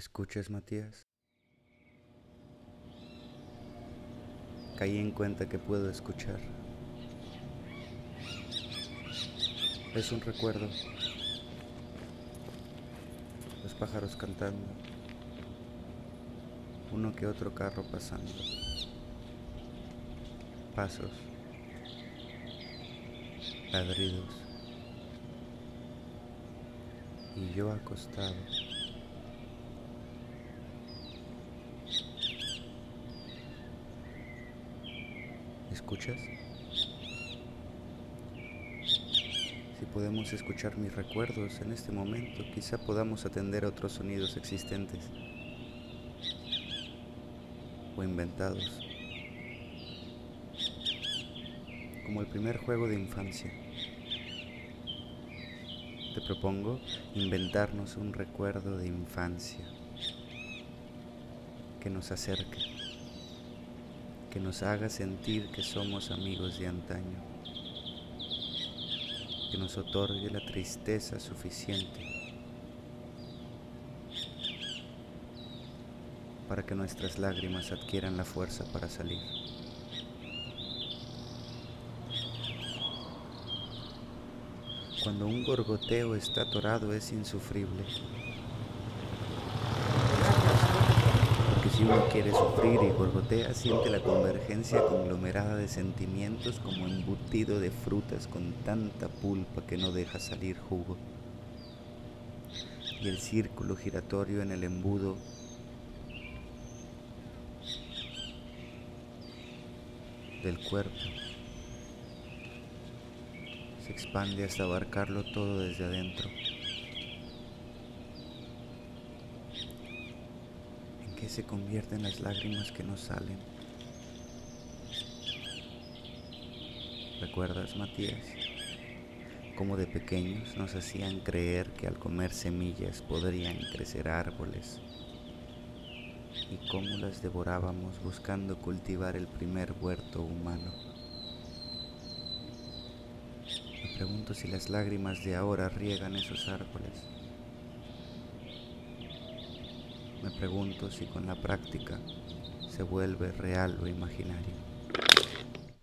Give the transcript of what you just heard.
¿Escuchas, Matías? Caí en cuenta que puedo escuchar. Es un recuerdo. Los pájaros cantando. Uno que otro carro pasando. Pasos. Ladridos. Y yo acostado. ¿Escuchas? Si podemos escuchar mis recuerdos en este momento, quizá podamos atender a otros sonidos existentes o inventados, como el primer juego de infancia. Te propongo inventarnos un recuerdo de infancia que nos acerque que nos haga sentir que somos amigos de antaño, que nos otorgue la tristeza suficiente para que nuestras lágrimas adquieran la fuerza para salir. Cuando un gorgoteo está atorado es insufrible. Si uno quiere sufrir y gorgotea, siente la convergencia conglomerada de sentimientos como embutido de frutas con tanta pulpa que no deja salir jugo. Y el círculo giratorio en el embudo del cuerpo se expande hasta abarcarlo todo desde adentro. Que se convierten en las lágrimas que nos salen. ¿Recuerdas, Matías? Cómo de pequeños nos hacían creer que al comer semillas podrían crecer árboles y cómo las devorábamos buscando cultivar el primer huerto humano. Me pregunto si las lágrimas de ahora riegan esos árboles. Me pregunto si con la práctica se vuelve real o imaginario.